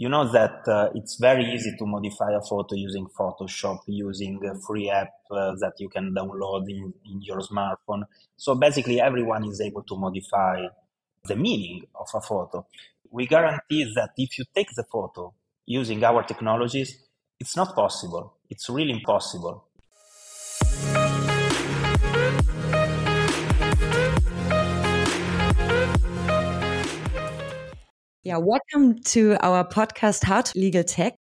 you know that uh, it's very easy to modify a photo using Photoshop, using a free app uh, that you can download in, in your smartphone. So basically, everyone is able to modify the meaning of a photo. We guarantee that if you take the photo using our technologies, it's not possible. It's really impossible. Yeah, welcome to our podcast, How to Legal Tech.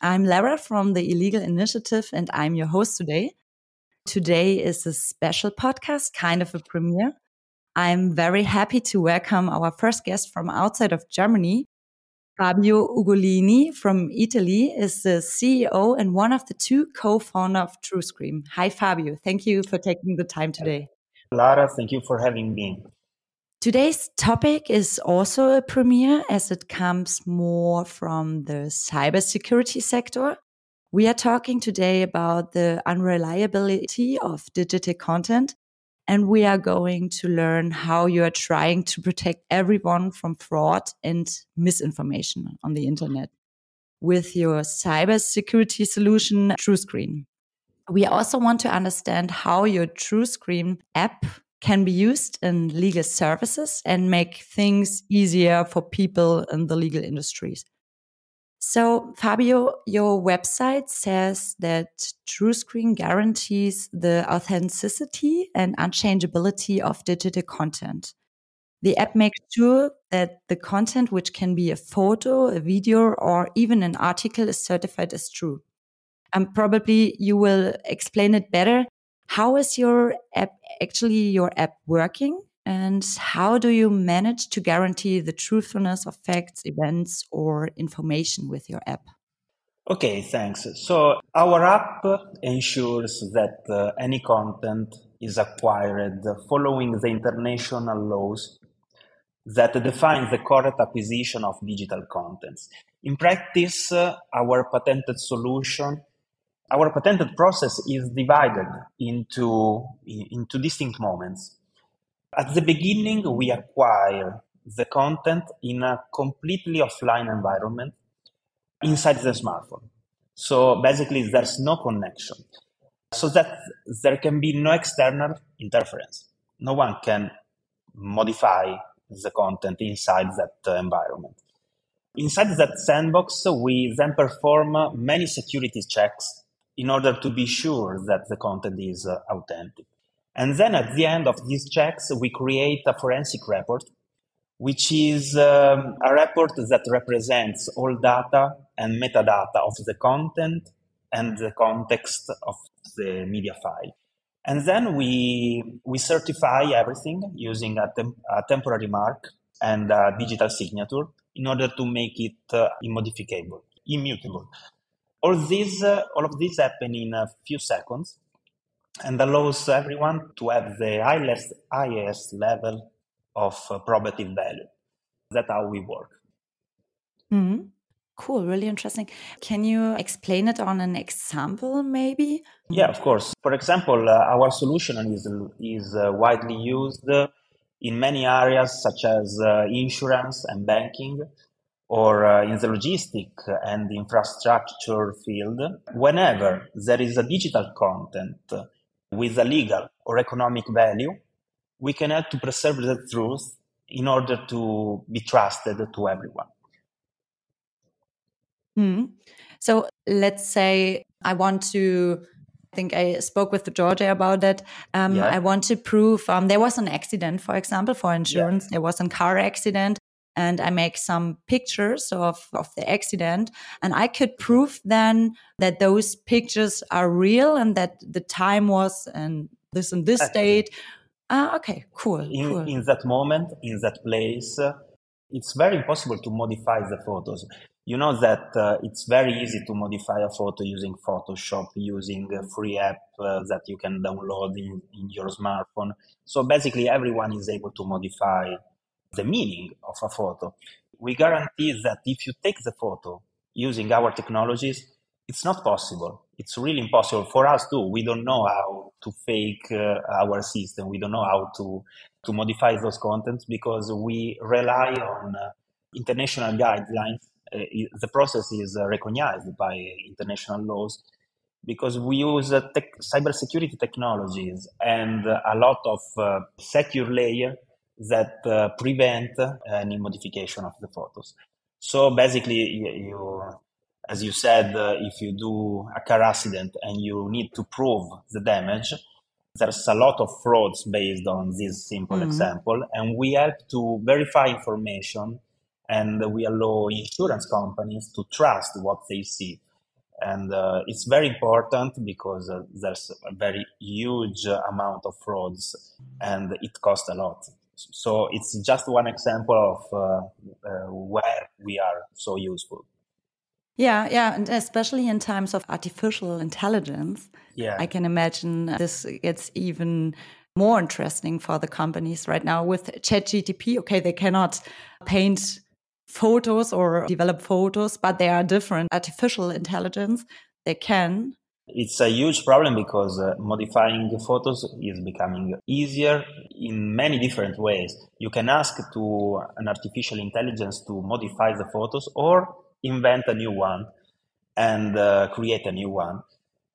I'm Lara from the Illegal Initiative, and I'm your host today. Today is a special podcast, kind of a premiere. I'm very happy to welcome our first guest from outside of Germany. Fabio Ugolini from Italy is the CEO and one of the two co-founder of TrueScreen. Hi, Fabio. Thank you for taking the time today. Lara, thank you for having me. Today's topic is also a premiere as it comes more from the cybersecurity sector. We are talking today about the unreliability of digital content, and we are going to learn how you are trying to protect everyone from fraud and misinformation on the internet with your cybersecurity solution, TrueScreen. We also want to understand how your TrueScreen app can be used in legal services and make things easier for people in the legal industries. So, Fabio, your website says that TrueScreen guarantees the authenticity and unchangeability of digital content. The app makes sure that the content, which can be a photo, a video, or even an article, is certified as true. And probably you will explain it better how is your app actually your app working? And how do you manage to guarantee the truthfulness of facts, events, or information with your app? Okay, thanks. So our app ensures that uh, any content is acquired following the international laws that define the correct acquisition of digital contents. In practice, uh, our patented solution our patented process is divided into, into distinct moments. At the beginning, we acquire the content in a completely offline environment inside the smartphone. So basically, there's no connection. So that there can be no external interference. No one can modify the content inside that uh, environment. Inside that sandbox, we then perform many security checks in order to be sure that the content is uh, authentic. And then at the end of these checks, we create a forensic report, which is um, a report that represents all data and metadata of the content and the context of the media file. And then we, we certify everything using a, tem- a temporary mark and a digital signature in order to make it uh, immodificable, immutable all this uh, all of this happen in a few seconds and allows everyone to have the highest, highest level of uh, probative value. That's how we work. Mm-hmm. Cool, really interesting. Can you explain it on an example, maybe? Yeah, of course. For example, uh, our solution is is uh, widely used in many areas such as uh, insurance and banking, or uh, in the logistic and infrastructure field, whenever there is a digital content with a legal or economic value, we can help to preserve the truth in order to be trusted to everyone. Hmm. So let's say I want to. I think I spoke with Georgia about that. Um, yeah. I want to prove um, there was an accident, for example, for insurance. Yeah. There was a car accident, and I make some pictures of, of the accident. And I could prove then that those pictures are real and that the time was and this and this date. Ah, okay, cool in, cool. in that moment, in that place, uh, it's very impossible to modify the photos. You know that uh, it's very easy to modify a photo using Photoshop, using a free app uh, that you can download in, in your smartphone. So basically, everyone is able to modify the meaning of a photo. We guarantee that if you take the photo using our technologies, it's not possible. It's really impossible for us too. We don't know how to fake uh, our system. We don't know how to, to modify those contents because we rely on uh, international guidelines uh, the process is uh, recognized by international laws because we use uh, tech, cybersecurity technologies and a lot of uh, secure layer that uh, prevent any modification of the photos. So basically, you, you as you said, uh, if you do a car accident and you need to prove the damage, there's a lot of frauds based on this simple mm-hmm. example, and we help to verify information and we allow insurance companies to trust what they see. And uh, it's very important because uh, there's a very huge amount of frauds and it costs a lot. So it's just one example of uh, uh, where we are so useful. Yeah, yeah, and especially in times of artificial intelligence, yeah. I can imagine this gets even more interesting for the companies right now with ChatGTP. Okay, they cannot paint photos or develop photos, but they are different. Artificial intelligence, they can. It's a huge problem because uh, modifying photos is becoming easier in many different ways. You can ask to an artificial intelligence to modify the photos or invent a new one and uh, create a new one.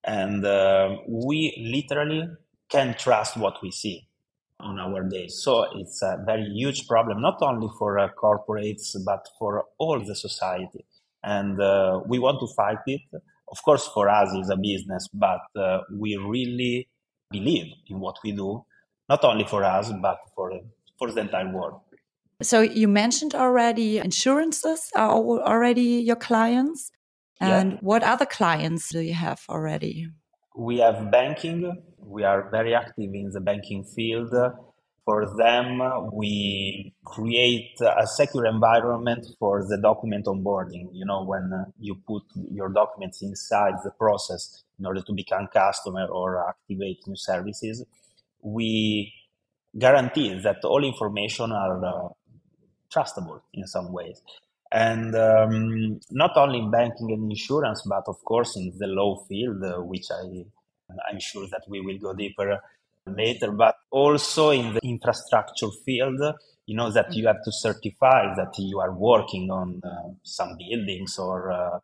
And uh, we literally can trust what we see on our days. So it's a very huge problem, not only for uh, corporates, but for all the society. And uh, we want to fight it. Of course, for us, it's a business, but uh, we really believe in what we do, not only for us, but for, for the entire world. So you mentioned already insurances are already your clients. And yeah. what other clients do you have already? We have banking. We are very active in the banking field. For them, we create a secure environment for the document onboarding. You know, when you put your documents inside the process in order to become customer or activate new services, we guarantee that all information are uh, trustable in some ways. And um, not only in banking and insurance, but of course in the law field, uh, which I, I'm sure that we will go deeper later, but also in the infrastructure field, you know, that you have to certify that you are working on uh, some buildings or uh,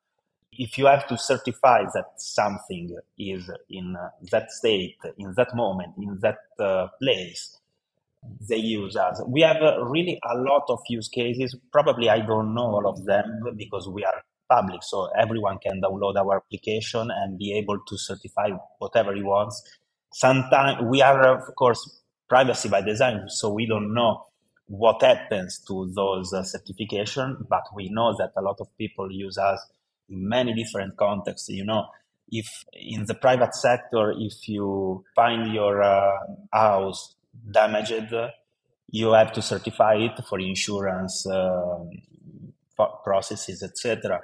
if you have to certify that something is in uh, that state, in that moment, in that uh, place, they use us. We have uh, really a lot of use cases. Probably I don't know all of them because we are public, so everyone can download our application and be able to certify whatever he wants. Sometimes we are, of course, privacy by design, so we don't know what happens to those uh, certification, but we know that a lot of people use us in many different contexts. You know, if in the private sector, if you find your uh, house damaged, you have to certify it for insurance uh, processes, etc.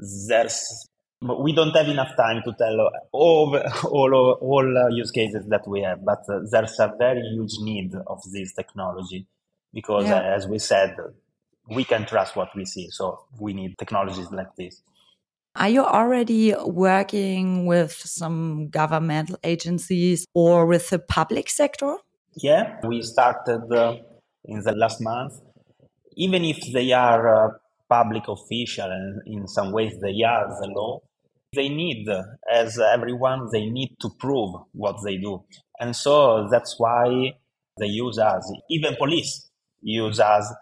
There's we don't have enough time to tell all all all uh, use cases that we have, but uh, there's a very huge need of this technology because, yeah. uh, as we said, we can trust what we see. So we need technologies like this. Are you already working with some governmental agencies or with the public sector? Yeah, we started uh, in the last month. Even if they are uh, public official and in some ways they are the law, they need, as everyone, they need to prove what they do. And so that's why they use us. Even police use us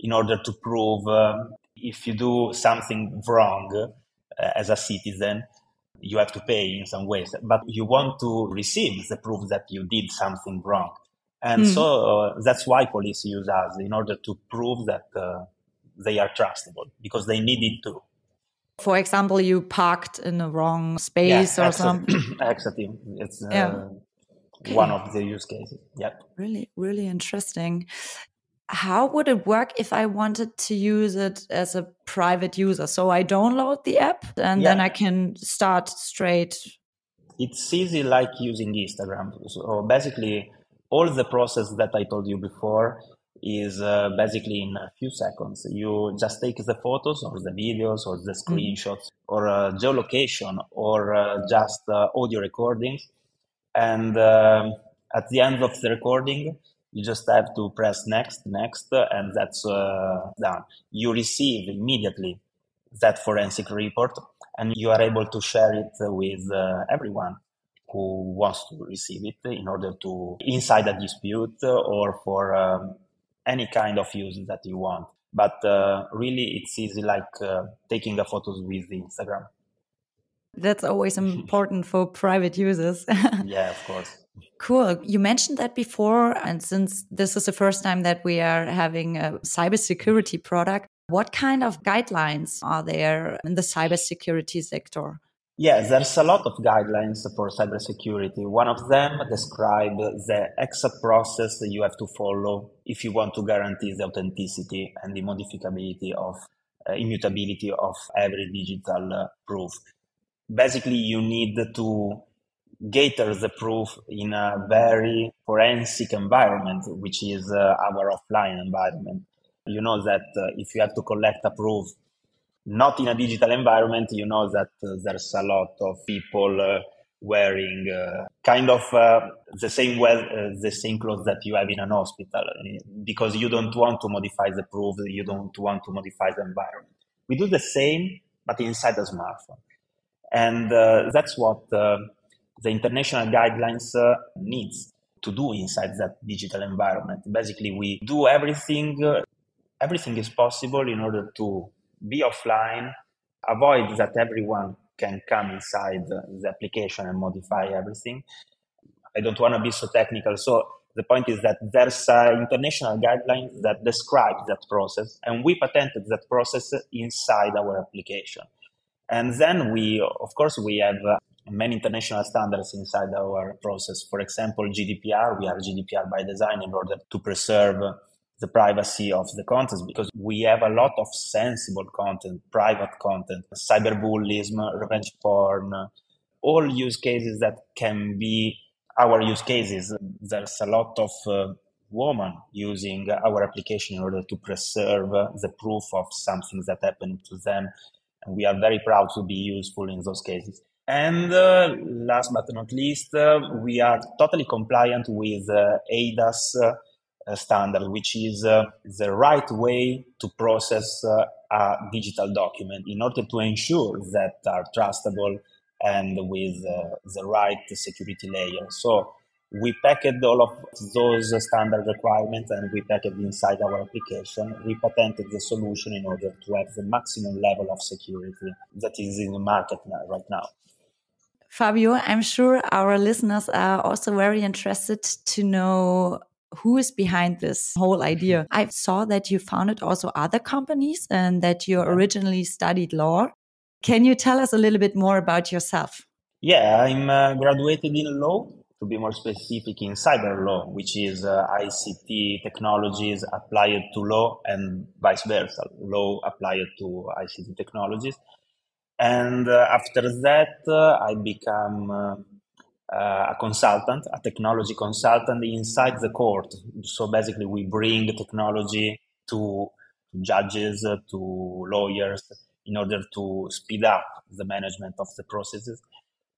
in order to prove um, if you do something wrong uh, as a citizen, you have to pay in some ways. But you want to receive the proof that you did something wrong. And mm. so uh, that's why police use us in order to prove that uh, they are trustable because they need it too. For example, you parked in the wrong space yeah, or something. exactly. It's uh, yeah. okay. one of the use cases. Yep. Really, really interesting. How would it work if I wanted to use it as a private user? So I download the app and yeah. then I can start straight. It's easy like using Instagram. So basically, all the process that I told you before is uh, basically in a few seconds. You just take the photos or the videos or the mm. screenshots or uh, geolocation or uh, just uh, audio recordings. And um, at the end of the recording, you just have to press next, next, and that's uh, done. You receive immediately that forensic report and you are able to share it with uh, everyone who wants to receive it in order to inside a dispute or for um, any kind of use that you want. But uh, really, it's easy like uh, taking a photos with Instagram. That's always important for private users. yeah, of course. Cool. You mentioned that before. And since this is the first time that we are having a cybersecurity product, what kind of guidelines are there in the cybersecurity sector? Yes, there's a lot of guidelines for cybersecurity. One of them describe the exact process that you have to follow if you want to guarantee the authenticity and the modificability of uh, immutability of every digital uh, proof. Basically, you need to gather the proof in a very forensic environment, which is uh, our offline environment. You know that uh, if you have to collect a proof not in a digital environment, you know that uh, there's a lot of people uh, wearing uh, kind of uh, the same well, the same clothes that you have in an hospital because you don't want to modify the proof, you don't want to modify the environment. We do the same, but inside the smartphone. And that's what the international guidelines uh, needs to do inside that digital environment. Basically, we do everything. Uh, everything is possible in order to be offline, avoid that everyone can come inside the application and modify everything. I don't want to be so technical. So the point is that there's an international guideline that describes that process, and we patented that process inside our application. And then we, of course, we have uh, many international standards inside our process. For example, GDPR, we are GDPR by design in order to preserve the privacy of the content because we have a lot of sensible content, private content, cyberbullying, revenge porn, all use cases that can be our use cases. There's a lot of uh, women using our application in order to preserve the proof of something that happened to them. And we are very proud to be useful in those cases. And uh, last but not least, uh, we are totally compliant with uh, eIDAS standard, which is uh, the right way to process uh, a digital document in order to ensure that are trustable and with uh, the right security layer. So we packed all of those standard requirements and we packed inside our application. We patented the solution in order to have the maximum level of security that is in the market now, right now. Fabio, I'm sure our listeners are also very interested to know who is behind this whole idea. I saw that you founded also other companies and that you originally studied law. Can you tell us a little bit more about yourself? Yeah, I'm uh, graduated in law, to be more specific, in cyber law, which is uh, ICT technologies applied to law and vice versa, law applied to ICT technologies. And uh, after that, uh, I become uh, uh, a consultant, a technology consultant inside the court. So basically, we bring technology to judges, uh, to lawyers, in order to speed up the management of the processes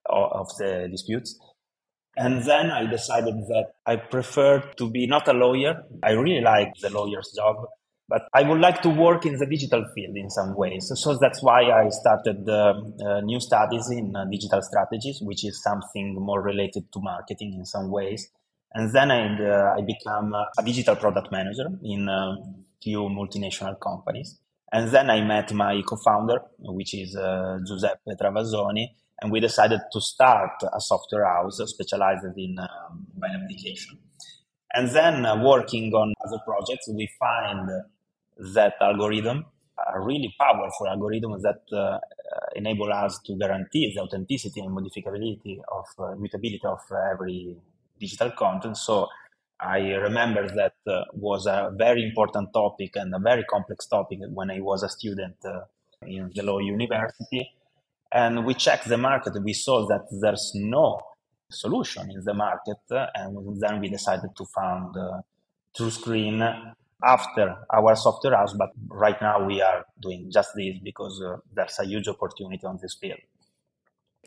of the disputes. And then I decided that I prefer to be not a lawyer. I really like the lawyer's job, but I would like to work in the digital field in some ways. So that's why I started uh, new studies in uh, digital strategies, which is something more related to marketing in some ways. And then I, uh, I became a digital product manager in a few multinational companies. And then I met my co-founder, which is uh, Giuseppe Travasoni, and we decided to start a software house specialized in um, application. And then uh, working on other projects, we find that algorithm, a really powerful algorithm that uh, uh, enable us to guarantee the authenticity and modificability of uh, mutability of every digital content. So I remember that uh, was a very important topic and a very complex topic when I was a student uh, in the law university. And we checked the market. We saw that there's no solution in the market, uh, and then we decided to found uh, TrueScreen after our software house, but right now we are doing just this because uh, there's a huge opportunity on this field.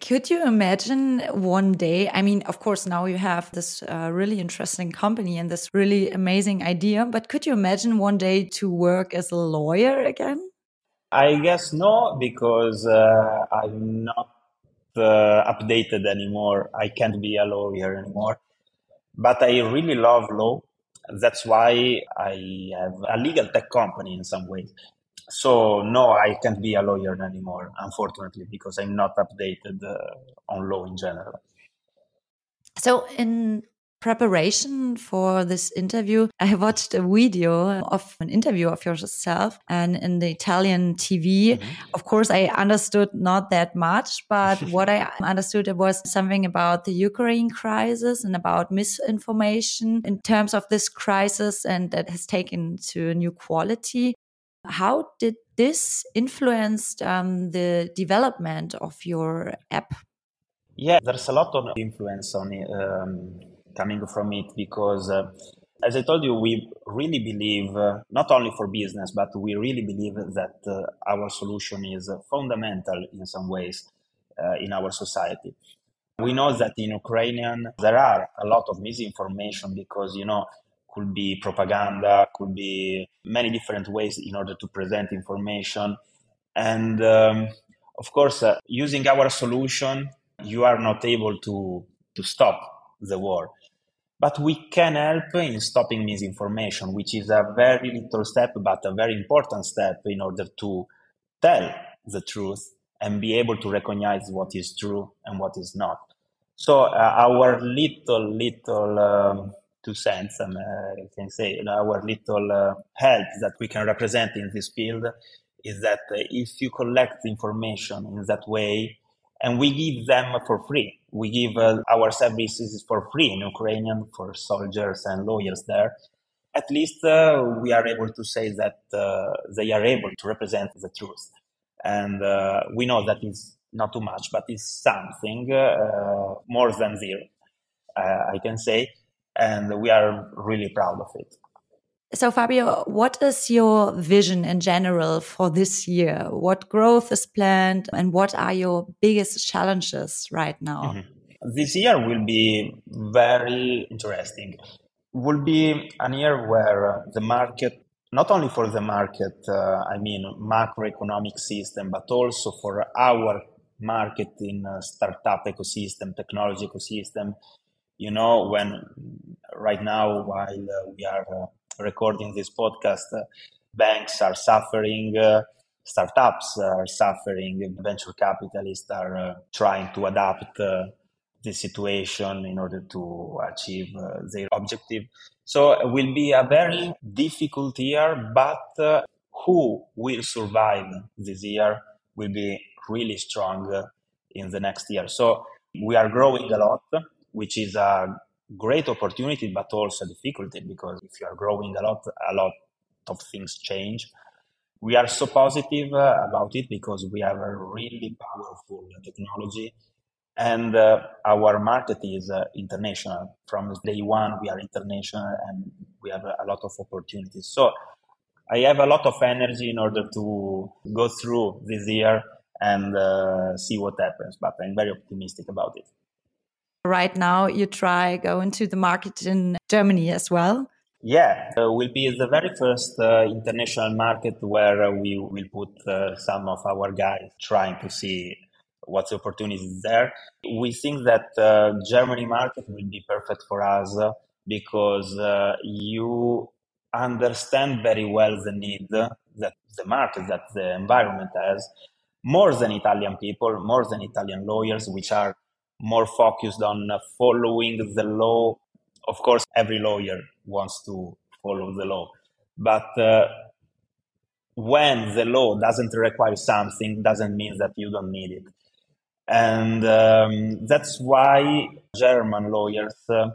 Could you imagine one day? I mean, of course, now you have this uh, really interesting company and this really amazing idea, but could you imagine one day to work as a lawyer again? I guess no, because uh, I'm not uh, updated anymore. I can't be a lawyer anymore. But I really love law. That's why I have a legal tech company in some way. So no, I can't be a lawyer anymore, unfortunately, because I'm not updated uh, on law in general. So in preparation for this interview, I watched a video of an interview of yourself and in the Italian TV. Mm -hmm. Of course, I understood not that much, but what I understood it was something about the Ukraine crisis and about misinformation in terms of this crisis and that has taken to a new quality. How did this influence um, the development of your app? Yeah, there's a lot of influence on it. Um, coming from it because uh, as I told you, we really believe, uh, not only for business, but we really believe that uh, our solution is fundamental in some ways uh, in our society. We know that in Ukrainian there are a lot of misinformation because, you know, could be propaganda, could be many different ways in order to present information. And um, of course, uh, using our solution, you are not able to, to stop the war but we can help in stopping misinformation, which is a very little step, but a very important step in order to tell the truth and be able to recognize what is true and what is not. So uh, our little, little um, two cents, um, uh, I can say, our little uh, help that we can represent in this field is that if you collect information in that way, and we give them for free. We give uh, our services for free in Ukrainian for soldiers and lawyers there. At least uh, we are able to say that uh, they are able to represent the truth. And uh, we know that is not too much, but it's something uh, more than zero, uh, I can say. And we are really proud of it. So, Fabio, what is your vision in general for this year? What growth is planned and what are your biggest challenges right now? Mm -hmm. This year will be very interesting. Will be a year where the market, not only for the market, uh, I mean macroeconomic system, but also for our market in uh, startup ecosystem, technology ecosystem. You know, when right now, while uh, we are uh, recording this podcast, uh, banks are suffering, uh, startups are suffering, venture capitalists are uh, trying to adapt the situation in order to achieve their objective. So it will be a very difficult year, but who will survive this year will be really strong in the next year. So we are growing a lot, which is a great opportunity, but also difficulty because if you are growing a lot, a lot of things change. We are so positive uh, about it because we have a really powerful technology and uh, our market is uh, international. From day one, we are international and we have a lot of opportunities. So I have a lot of energy in order to go through this year and uh, see what happens, but I'm very optimistic about it. Right now, you try go into the market in Germany as well. Yeah, uh, will be the very first uh, international market where uh, we will put uh, some of our guys trying to see what's the opportunities there. We think that uh, Germany market will be perfect for us uh, because you understand very well the need that the market, that the environment has, more than Italian people, more than Italian lawyers, which are more focused on uh, following the law. Of course, every lawyer wants to follow the law, but uh, when the law doesn't require something, doesn't mean that you don't need it. And um, that's why German lawyers uh,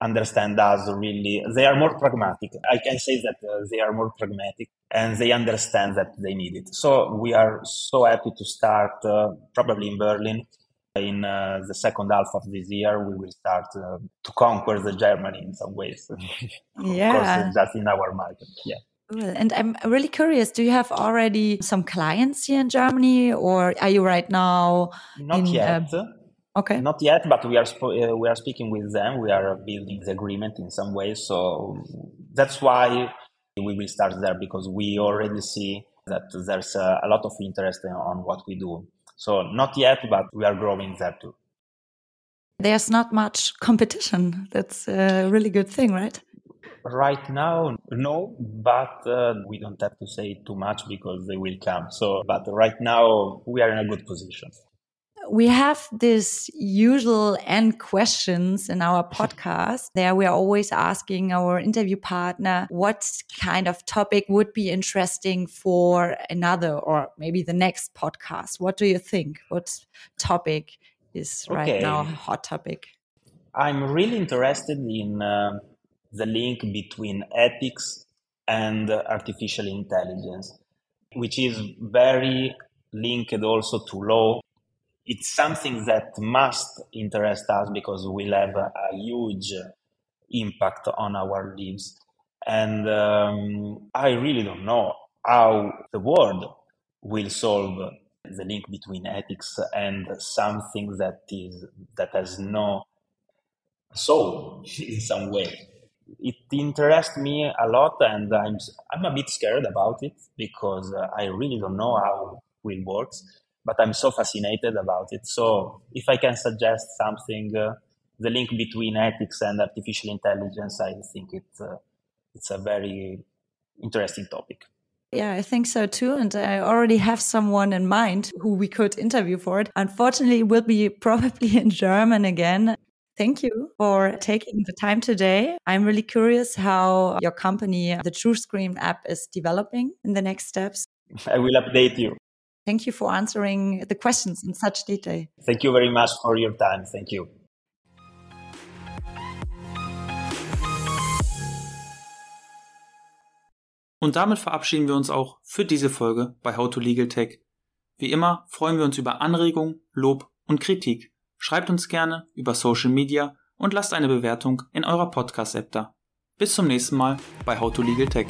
understand us really. They are more pragmatic. I can say that uh, they are more pragmatic and they understand that they need it. So we are so happy to start uh, probably in Berlin in uh, the second half of this year, we will start uh, to conquer the Germany in some ways. yeah. Of course, just in our market. Yeah. And I'm really curious, do you have already some clients here in Germany or are you right now? Not in, yet. Uh, okay. Not yet, but we are, uh, we are speaking with them. We are building the agreement in some way. So that's why we will start there because we already see that there's a, a lot of interest on what we do. So not yet, but we are growing there too. There's not much competition. That's a really good thing, right? Right now, no, but uh, we don't have to say too much because they will come. So, but right now we are in a good position we have this usual end questions in our podcast. There we are always asking our interview partner what kind of topic would be interesting for another or maybe the next podcast. What do you think? What topic is okay. right now a hot topic? I'm really interested in uh, the link between ethics and artificial intelligence, which is very linked also to law it's something that must interest us because we'll have a, a huge impact on our lives. And um, I really don't know how the world will solve the link between ethics and something that is that has no soul in some way. It interests me a lot, and I'm I'm a bit scared about it because I really don't know how it works but I'm so fascinated about it. So if I can suggest something, uh, the link between ethics and artificial intelligence, I think it's uh, it's a very interesting topic. Yeah, I think so too. And I already have someone in mind who we could interview for it. Unfortunately, it will be probably in German again. Thank you for taking the time today. I'm really curious how your company, the TrueScreen app, is developing in the next steps. I will update you. Thank you for answering the questions in such detail. Thank you very much for your time. Thank you. Und damit verabschieden wir uns auch für diese Folge bei How to Legal Tech. Wie immer freuen wir uns über Anregungen, Lob und Kritik. Schreibt uns gerne über Social Media und lasst eine Bewertung in eurer Podcast-App da. Bis zum nächsten Mal bei How to Legal Tech.